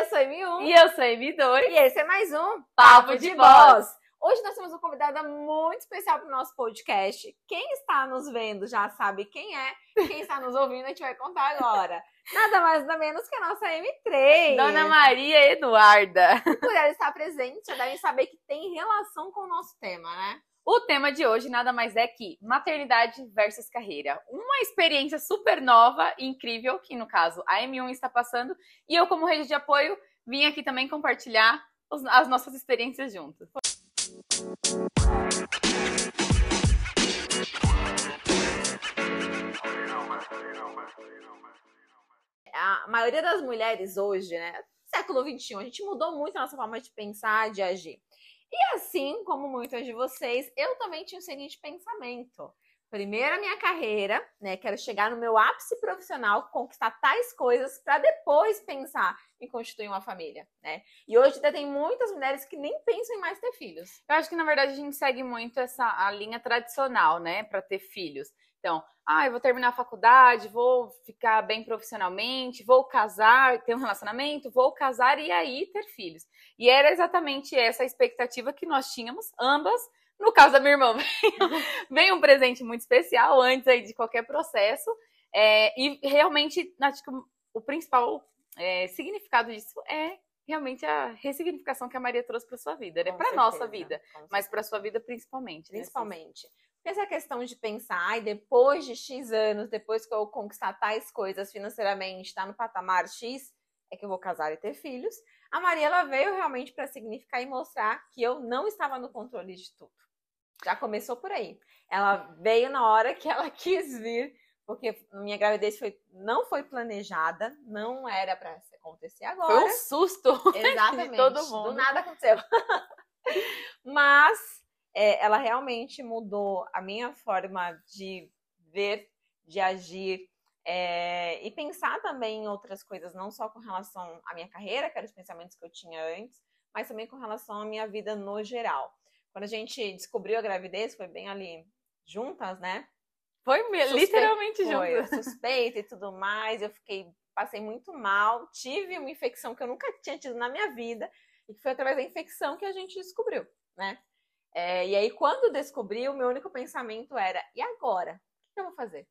Eu sou M1. E eu sou M2. E esse é mais um Papo de Voz. Hoje nós temos uma convidada muito especial para o nosso podcast. Quem está nos vendo já sabe quem é. Quem está nos ouvindo a gente vai contar agora. Nada mais nada menos que a nossa M3. Dona Maria Eduarda. Por ela estar presente, já devem saber que tem relação com o nosso tema, né? O tema de hoje nada mais é que maternidade versus carreira. Uma experiência super nova e incrível que, no caso, a M1 está passando. E eu, como rede de apoio, vim aqui também compartilhar as nossas experiências juntos. A maioria das mulheres hoje, né? Século XXI, a gente mudou muito a nossa forma de pensar, de agir. E assim como muitas de vocês, eu também tinha o seguinte pensamento. Primeiro a minha carreira, né? Quero chegar no meu ápice profissional, conquistar tais coisas para depois pensar em constituir uma família, né? E hoje ainda tem muitas mulheres que nem pensam em mais ter filhos. Eu acho que, na verdade, a gente segue muito essa a linha tradicional, né, para ter filhos. Então, ah, eu vou terminar a faculdade, vou ficar bem profissionalmente, vou casar, ter um relacionamento, vou casar e aí ter filhos. E era exatamente essa a expectativa que nós tínhamos, ambas. No caso da minha irmã, veio, um presente muito especial antes aí de qualquer processo. É, e realmente, acho que o principal é, significado disso é realmente a ressignificação que a Maria trouxe para sua vida, né? Para nossa vida, mas para sua vida principalmente. né? Principalmente. Porque essa questão de pensar, ai, depois de X anos, depois que eu conquistar tais coisas financeiramente, tá no patamar X, é que eu vou casar e ter filhos. A Maria, ela veio realmente para significar e mostrar que eu não estava no controle de tudo. Já começou por aí. Ela veio na hora que ela quis vir, porque minha gravidez foi, não foi planejada, não era para acontecer agora. Foi um susto. Exatamente. de todo mundo. Do nada aconteceu. Mas é, ela realmente mudou a minha forma de ver, de agir é, e pensar também em outras coisas, não só com relação à minha carreira, que eram os pensamentos que eu tinha antes, mas também com relação à minha vida no geral. Quando a gente descobriu a gravidez, foi bem ali juntas, né? Foi Suspe- literalmente Foi junto. suspeita e tudo mais. Eu fiquei, passei muito mal. Tive uma infecção que eu nunca tinha tido na minha vida e que foi através da infecção que a gente descobriu, né? É, e aí, quando descobri, o meu único pensamento era: e agora? O que eu vou fazer?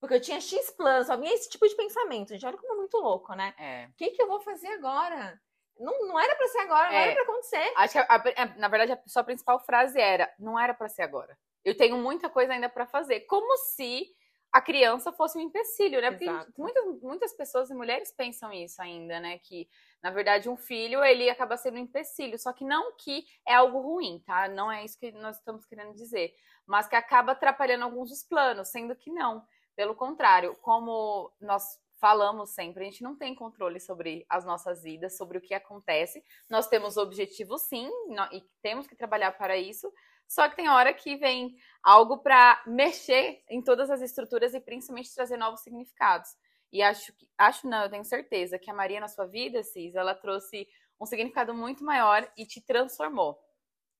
Porque eu tinha X planos, só vinha esse tipo de pensamento. Gente, olha como é muito louco, né? É. O que, que eu vou fazer agora? Não, não era pra ser agora, não É. era pra acontecer. Acho que, a- a- na verdade, a sua principal frase era: não era para ser agora. Eu tenho muita coisa ainda para fazer. Como se a criança fosse um empecilho, né? Porque Exato. muitas, muitas pessoas e mulheres pensam isso ainda, né? Que, na verdade, um filho, ele acaba sendo um empecilho. Só que não que é algo ruim, tá? Não é isso que nós estamos querendo dizer. Mas que acaba atrapalhando alguns dos planos, sendo que não. Pelo contrário, como nós falamos sempre, a gente não tem controle sobre as nossas vidas, sobre o que acontece. Nós temos objetivos, sim, e temos que trabalhar para isso. Só que tem hora que vem algo para mexer em todas as estruturas e principalmente trazer novos significados. E acho que, acho não, eu tenho certeza que a Maria na sua vida, Cis, ela trouxe um significado muito maior e te transformou.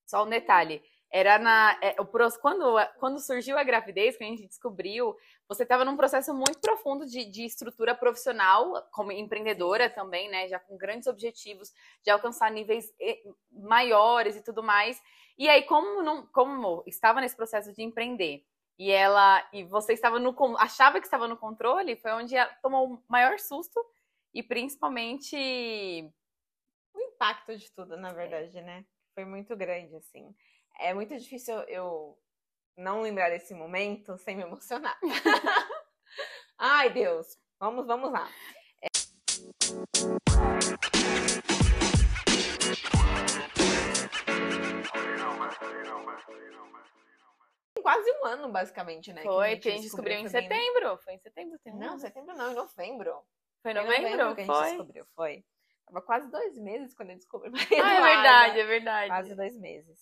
Só um detalhe, era na é, o quando quando surgiu a gravidez, que a gente descobriu, você estava num processo muito profundo de, de estrutura profissional, como empreendedora também, né? Já com grandes objetivos de alcançar níveis maiores e tudo mais. E aí, como, não, como estava nesse processo de empreender e ela e você estava no achava que estava no controle, foi onde ela tomou o maior susto e principalmente o impacto de tudo, na verdade, né? Foi muito grande, assim. É muito difícil eu não lembrar desse momento sem me emocionar. Ai, Deus. Vamos, vamos lá. Tem Quase um ano, basicamente, né? foi que a gente descobriu em bem- setembro. Foi em setembro, tem um Não, ano? setembro não, em novembro. Foi em Foi em novembro? que a gente Foi. descobriu, foi. Tava quase dois meses quando eu descobri. Ah, é verdade, é verdade. Quase dois meses.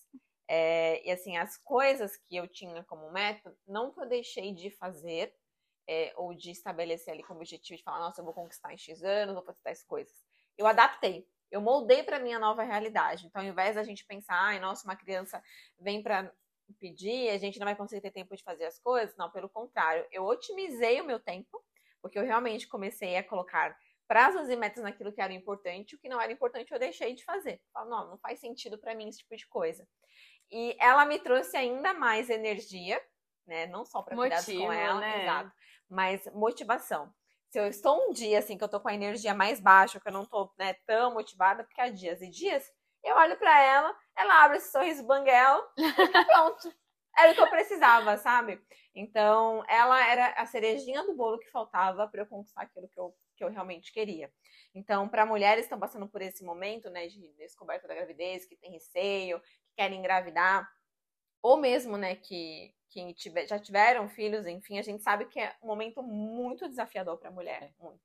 É, e assim, as coisas que eu tinha como meta, não que eu deixei de fazer, é, ou de estabelecer ali como objetivo de falar, nossa, eu vou conquistar em X anos, vou fazer tais coisas. Eu adaptei. Eu moldei para minha nova realidade. Então, ao invés da gente pensar, ai, nossa, uma criança vem para pedir, a gente não vai conseguir ter tempo de fazer as coisas. Não, pelo contrário, eu otimizei o meu tempo, porque eu realmente comecei a colocar prazos e metas naquilo que era importante, o que não era importante eu deixei de fazer. Falo, não, não faz sentido para mim esse tipo de coisa. E ela me trouxe ainda mais energia, né? Não só para cuidar com ela, né? exato, mas motivação. Se eu estou um dia assim que eu tô com a energia mais baixa, que eu não tô né, tão motivada, porque há dias e dias, eu olho para ela, ela abre esse sorriso banguelo e pronto. Era o que eu precisava, sabe? Então, ela era a cerejinha do bolo que faltava para eu conquistar aquilo que eu, que eu realmente queria. Então, para mulheres que estão passando por esse momento, né, de descoberta da gravidez, que tem receio, que querem engravidar, ou mesmo, né, que, que tiver, já tiveram filhos, enfim, a gente sabe que é um momento muito desafiador para a mulher, muito.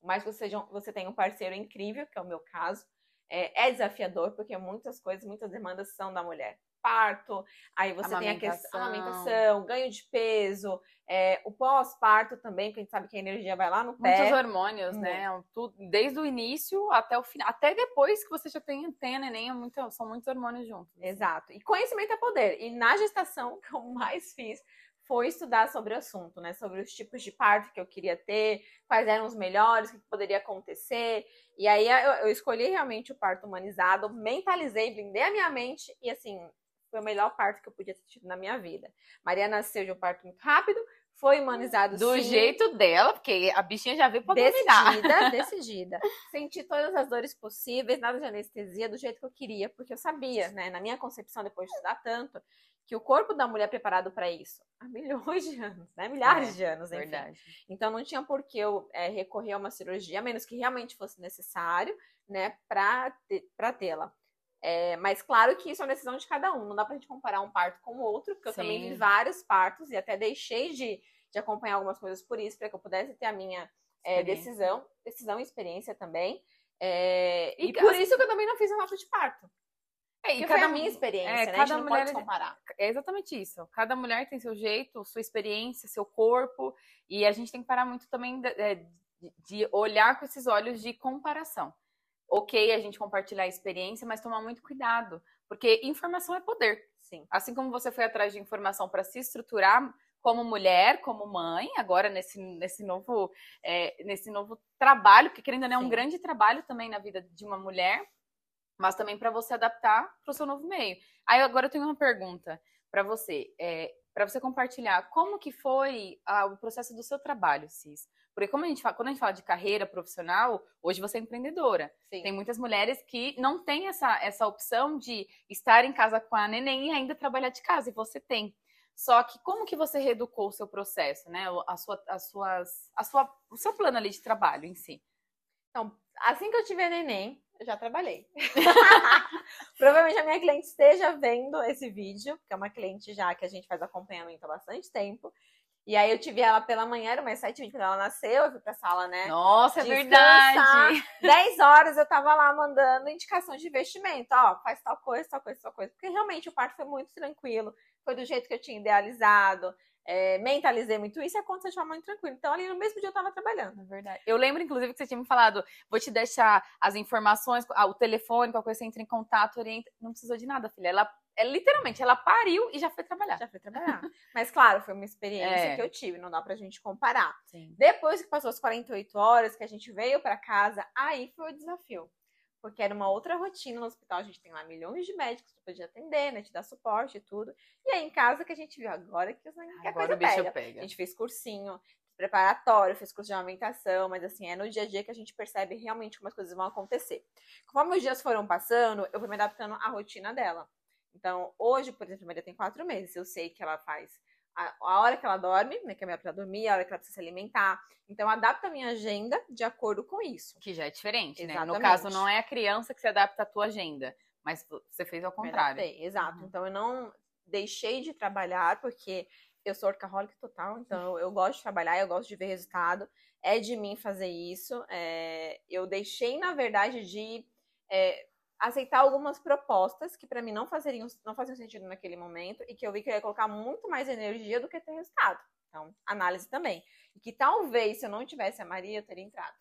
Por mais que você, você tenha um parceiro incrível, que é o meu caso, é, é desafiador, porque muitas coisas, muitas demandas são da mulher parto, aí você tem a questão da alimentação, ganho de peso, é, o pós-parto também, porque a gente sabe que a energia vai lá no pé. Muitos hormônios, né? Tudo, desde o início até o final, até depois que você já tem, tem neném, é muito, são muitos hormônios juntos. Exato. E conhecimento é poder. E na gestação, que eu mais fiz foi estudar sobre o assunto, né? Sobre os tipos de parto que eu queria ter, quais eram os melhores, o que poderia acontecer. E aí eu, eu escolhi realmente o parto humanizado, mentalizei, blindei a minha mente e assim, foi o melhor parto que eu podia ter tido na minha vida. Maria nasceu de um parto muito rápido, foi humanizado Do sim. jeito dela, porque a bichinha já veio pra Decidida, decidida. Senti todas as dores possíveis, nada de anestesia, do jeito que eu queria, porque eu sabia, né, na minha concepção, depois de estudar tanto, que o corpo da mulher é preparado para isso há milhões de anos, né? Milhares é, de anos, enfim. Verdade. Então não tinha por que eu é, recorrer a uma cirurgia, a menos que realmente fosse necessário, né, para tê-la. É, mas claro que isso é uma decisão de cada um. Não dá pra gente comparar um parto com o outro, porque eu Sim. também vi vários partos e até deixei de, de acompanhar algumas coisas por isso, para que eu pudesse ter a minha é, decisão, decisão e experiência também. É, e, e por isso que eu também não fiz um relato de parto. É, e cada, foi a minha experiência, é, né? Cada a gente não mulher, pode comparar. É exatamente isso. Cada mulher tem seu jeito, sua experiência, seu corpo, e a gente tem que parar muito também de, é, de olhar com esses olhos de comparação ok a gente compartilhar a experiência, mas tomar muito cuidado, porque informação é poder. Sim. Assim como você foi atrás de informação para se estruturar como mulher, como mãe, agora nesse, nesse, novo, é, nesse novo trabalho, que querendo ou não é um grande trabalho também na vida de uma mulher, mas também para você adaptar para o seu novo meio. Aí agora eu tenho uma pergunta para você, é, para você compartilhar como que foi ah, o processo do seu trabalho, Cis. Porque como a gente fala, quando a gente fala de carreira profissional, hoje você é empreendedora. Sim. Tem muitas mulheres que não têm essa, essa opção de estar em casa com a neném e ainda trabalhar de casa, e você tem. Só que como que você reeducou o seu processo, né? A sua, as suas, a sua, o seu plano ali de trabalho em si? Então, assim que eu tive a neném, eu já trabalhei. Provavelmente a minha cliente esteja vendo esse vídeo, porque é uma cliente já que a gente faz acompanhamento há bastante tempo. E aí eu tive ela pela manhã, era umas sete quando ela nasceu, eu fui pra sala, né? Nossa, é verdade! Dez horas eu tava lá mandando indicação de investimento, ó, faz tal coisa, tal coisa, tal coisa. Porque realmente o parto foi muito tranquilo, foi do jeito que eu tinha idealizado, é, mentalizei muito isso e aconteceu de forma muito tranquila. Então, ali no mesmo dia eu tava trabalhando. É verdade. Eu lembro, inclusive, que você tinha me falado, vou te deixar as informações, o telefone, qualquer coisa, você entra em contato, orienta. Não precisou de nada, filha. Ela é, literalmente, ela pariu e já foi trabalhar. Já foi trabalhar. Mas, claro, foi uma experiência é. que eu tive, não dá pra gente comparar. Sim. Depois que passou as 48 horas, que a gente veio para casa, aí foi o desafio. Porque era uma outra rotina no hospital, a gente tem lá milhões de médicos pra poder atender, né? Te dar suporte e tudo. E aí em casa que a gente viu agora que, que a coisa pega. pega. A gente fez cursinho, preparatório, fez curso de amamentação, mas assim, é no dia a dia que a gente percebe realmente como as coisas vão acontecer. Conforme os dias foram passando, eu fui me adaptando à rotina dela. Então, hoje, por exemplo, a Maria tem quatro meses. Eu sei que ela faz a, a hora que ela dorme, né? Que é a minha pra dormir, a hora que ela precisa se alimentar. Então, adapta a minha agenda de acordo com isso. Que já é diferente, Exatamente. né? No caso, não é a criança que se adapta à tua agenda, mas você fez ao contrário. exato. Uhum. Então, eu não deixei de trabalhar, porque eu sou workaholic total, então eu gosto de trabalhar, eu gosto de ver resultado. É de mim fazer isso. É, eu deixei, na verdade, de é, aceitar algumas propostas que para mim não fazeriam, não faziam sentido naquele momento e que eu vi que eu ia colocar muito mais energia do que ter resultado. Então, análise também. E que talvez se eu não tivesse a Maria, eu teria entrado.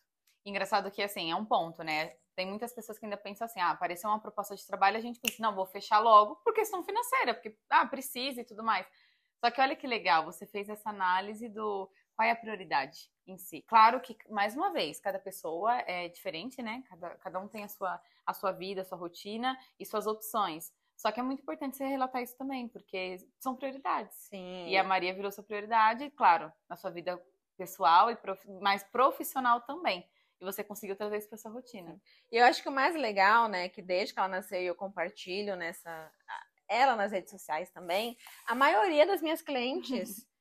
Engraçado que, assim, é um ponto, né? Tem muitas pessoas que ainda pensam assim, ah, apareceu uma proposta de trabalho, a gente pensa, não, vou fechar logo por questão financeira, porque, ah, precisa e tudo mais. Só que olha que legal, você fez essa análise do qual é a prioridade em si. Claro que, mais uma vez, cada pessoa é diferente, né? Cada, cada um tem a sua, a sua vida, a sua rotina e suas opções. Só que é muito importante você relatar isso também, porque são prioridades. Sim. E a Maria virou sua prioridade, claro, na sua vida pessoal e prof... mais profissional também. E você conseguiu trazer isso para sua rotina. E eu acho que o mais legal, né, que desde que ela nasceu eu compartilho nessa ela nas redes sociais também, a maioria das minhas clientes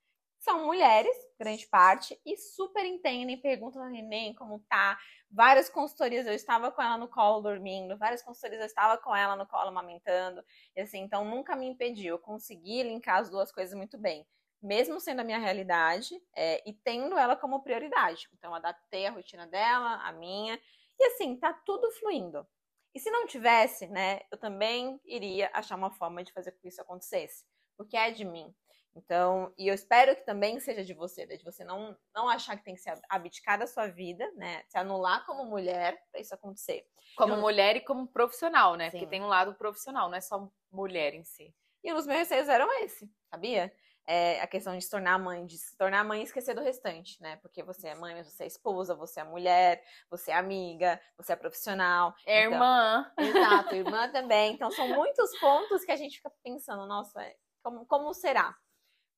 são mulheres, grande parte, e super entendem, perguntam a neném como tá. Várias consultorias eu estava com ela no colo dormindo, várias consultorias eu estava com ela no colo amamentando. E assim, então nunca me impediu. Eu consegui linkar as duas coisas muito bem. Mesmo sendo a minha realidade é, e tendo ela como prioridade. Então, adaptei a rotina dela, a minha. E assim, tá tudo fluindo. E se não tivesse, né, eu também iria achar uma forma de fazer com que isso acontecesse. Porque é de mim. Então, e eu espero que também seja de você, de você não, não achar que tem que se abdicar da sua vida, né? Se anular como mulher para isso acontecer. Como eu... mulher e como profissional, né? Sim. Porque tem um lado profissional, não é só mulher em si. E os meus receios eram esse, sabia? É a questão de se tornar mãe, de se tornar mãe e esquecer do restante, né? Porque você é mãe, você é esposa, você é mulher, você é amiga, você é profissional. É então... irmã. Exato, irmã também. Então são muitos pontos que a gente fica pensando, nossa, como, como será?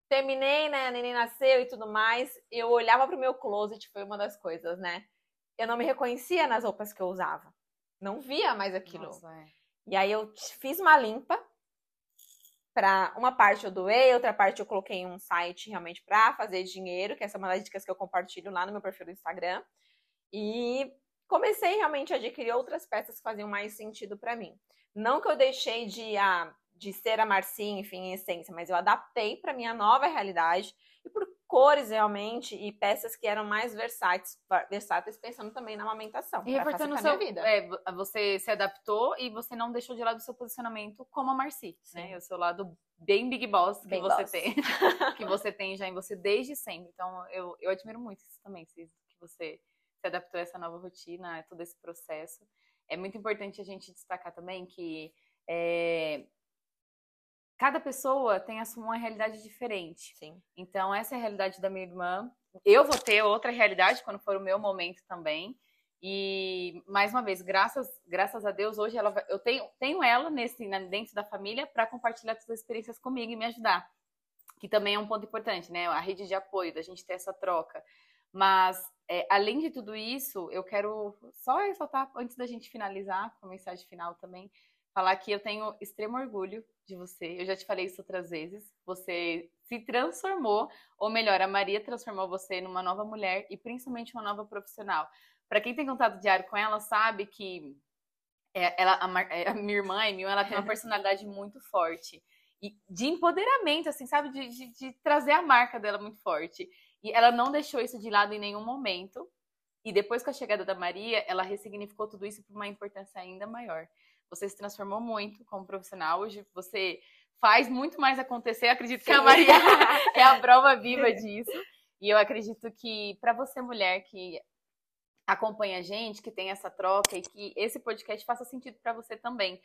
Terminei, né? A neném nasceu e tudo mais. Eu olhava pro meu closet, foi uma das coisas, né? Eu não me reconhecia nas roupas que eu usava. Não via mais aquilo. Nossa, é. E aí eu fiz uma limpa. Pra uma parte eu doei, outra parte eu coloquei em um site realmente para fazer dinheiro, que essa é uma das dicas que eu compartilho lá no meu perfil do Instagram. E comecei realmente a adquirir outras peças que faziam mais sentido para mim. Não que eu deixei de ah, de ser a Marcinha, enfim, em essência, mas eu adaptei para minha nova realidade e por cores realmente e peças que eram mais versáteis, versáteis pensando também na amamentação. E reforçando seu vida. É, você se adaptou e você não deixou de lado o seu posicionamento como a Marci, né? O seu lado bem big boss que bem você boss. tem, que você tem já em você desde sempre. Então eu, eu admiro muito isso também, que você se adaptou a essa nova rotina, a todo esse processo. É muito importante a gente destacar também que é, cada pessoa tem uma realidade diferente. Sim. Então, essa é a realidade da minha irmã. Eu vou ter outra realidade quando for o meu momento também. E mais uma vez, graças, graças a Deus, hoje ela, eu tenho, tenho ela nesse dentro da família para compartilhar suas experiências comigo e me ajudar. Que também é um ponto importante, né? A rede de apoio, da gente ter essa troca. Mas, é, além de tudo isso, eu quero só ressaltar, antes da gente finalizar, com a mensagem final também, falar que eu tenho extremo orgulho de você. Eu já te falei isso outras vezes. Você se transformou, ou melhor, a Maria transformou você numa nova mulher e principalmente uma nova profissional. Para quem tem contato diário com ela, sabe que é, ela, a, é, a minha irmã, Emil, ela tem uma personalidade muito forte. E de empoderamento, assim, sabe? De, de, de trazer a marca dela muito forte. E ela não deixou isso de lado em nenhum momento. E depois com a chegada da Maria, ela ressignificou tudo isso para uma importância ainda maior. Você se transformou muito como profissional. Hoje você faz muito mais acontecer. Acredito Sim. que a Maria é a prova viva disso. E eu acredito que para você, mulher que acompanha a gente, que tem essa troca e que esse podcast faça sentido para você também.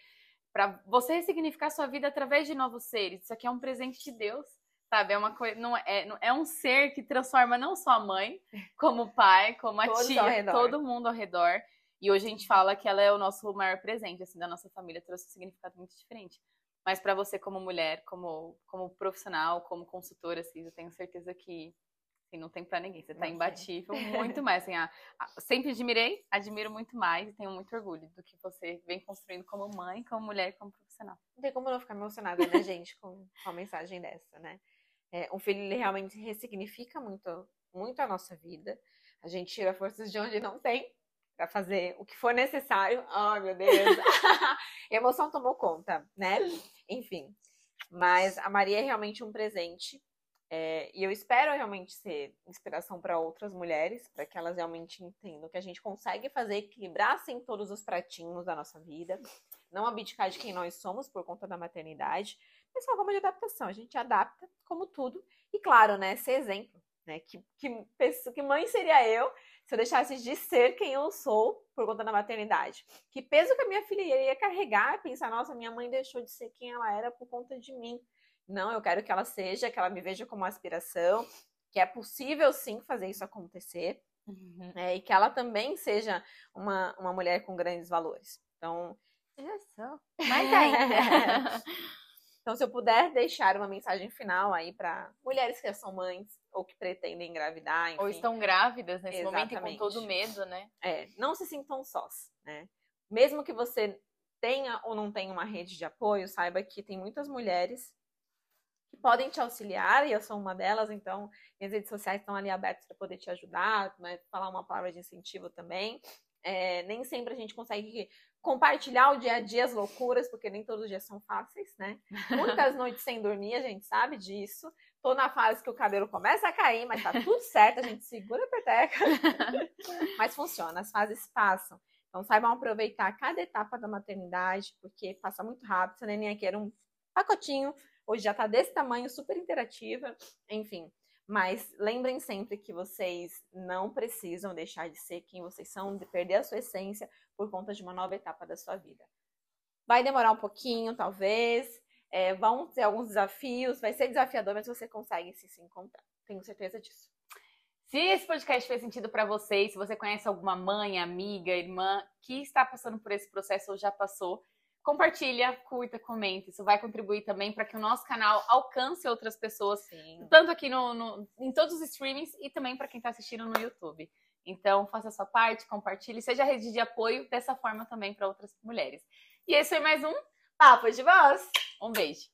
Para você ressignificar sua vida através de novos seres. Isso aqui é um presente de Deus sabe? É uma coisa, não é, é um ser que transforma não só a mãe, como o pai, como a Todos tia, todo mundo ao redor. E hoje a gente fala que ela é o nosso maior presente, assim, da nossa família, trouxe um significado muito diferente. Mas para você como mulher, como, como profissional, como consultora, assim, eu tenho certeza que assim, não tem para ninguém. Você tá imbatível, muito mais. Assim, a, a, sempre admirei, admiro muito mais e tenho muito orgulho do que você vem construindo como mãe, como mulher, como profissional. Não tem como não ficar emocionada, né, gente, com, com uma mensagem dessa, né? É, um filho, ele realmente ressignifica muito, muito a nossa vida. A gente tira forças de onde não tem, para fazer o que for necessário. Ai, oh, meu Deus. a emoção tomou conta, né? Enfim. Mas a Maria é realmente um presente. É, e eu espero realmente ser inspiração para outras mulheres, para que elas realmente entendam que a gente consegue fazer equilibrar sem todos os pratinhos da nossa vida, não abdicar de quem nós somos por conta da maternidade, mas é uma de adaptação. A gente adapta como tudo. E claro, né, ser exemplo. Né? Que, que, que mãe seria eu se eu deixasse de ser quem eu sou por conta da maternidade? Que peso que a minha filha ia carregar, pensar, nossa, minha mãe deixou de ser quem ela era por conta de mim. Não, eu quero que ela seja, que ela me veja como uma aspiração. que é possível sim fazer isso acontecer uhum. é, e que ela também seja uma, uma mulher com grandes valores. Então, já sou. Mais ainda. então, se eu puder deixar uma mensagem final aí para mulheres que são mães ou que pretendem engravidar, enfim. ou estão grávidas nesse Exatamente. momento e com todo medo, né? É, não se sintam sós, né? Mesmo que você tenha ou não tenha uma rede de apoio, saiba que tem muitas mulheres que podem te auxiliar, e eu sou uma delas, então minhas redes sociais estão ali abertas para poder te ajudar, né, falar uma palavra de incentivo também. É, nem sempre a gente consegue compartilhar o dia a dia, as loucuras, porque nem todos os dias são fáceis, né? Muitas noites sem dormir, a gente sabe disso. Tô na fase que o cabelo começa a cair, mas tá tudo certo, a gente segura a peteca. mas funciona, as fases passam. Então saibam aproveitar cada etapa da maternidade, porque passa muito rápido. Essa neném aqui era um pacotinho, hoje já tá desse tamanho, super interativa, enfim. Mas lembrem sempre que vocês não precisam deixar de ser quem vocês são, de perder a sua essência por conta de uma nova etapa da sua vida. Vai demorar um pouquinho, talvez, é, vão ter alguns desafios, vai ser desafiador, mas você consegue se, se encontrar. Tenho certeza disso. Se esse podcast fez sentido para vocês, se você conhece alguma mãe, amiga, irmã que está passando por esse processo ou já passou, compartilha, curta, comenta. Isso vai contribuir também para que o nosso canal alcance outras pessoas, Sim. tanto aqui no, no, em todos os streamings e também para quem está assistindo no YouTube. Então, faça a sua parte, compartilhe, seja rede de apoio dessa forma também para outras mulheres. E esse foi mais um Papo de Voz. Um beijo.